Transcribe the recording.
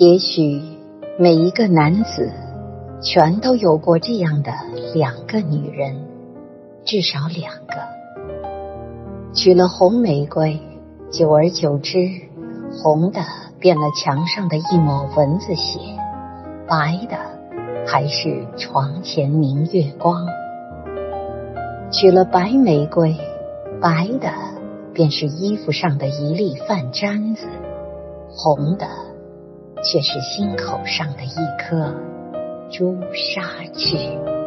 也许每一个男子全都有过这样的两个女人，至少两个。娶了红玫瑰，久而久之，红的变了墙上的一抹蚊子血，白的还是床前明月光。娶了白玫瑰，白的便是衣服上的一粒饭粘子，红的却是心口上的一颗朱砂痣。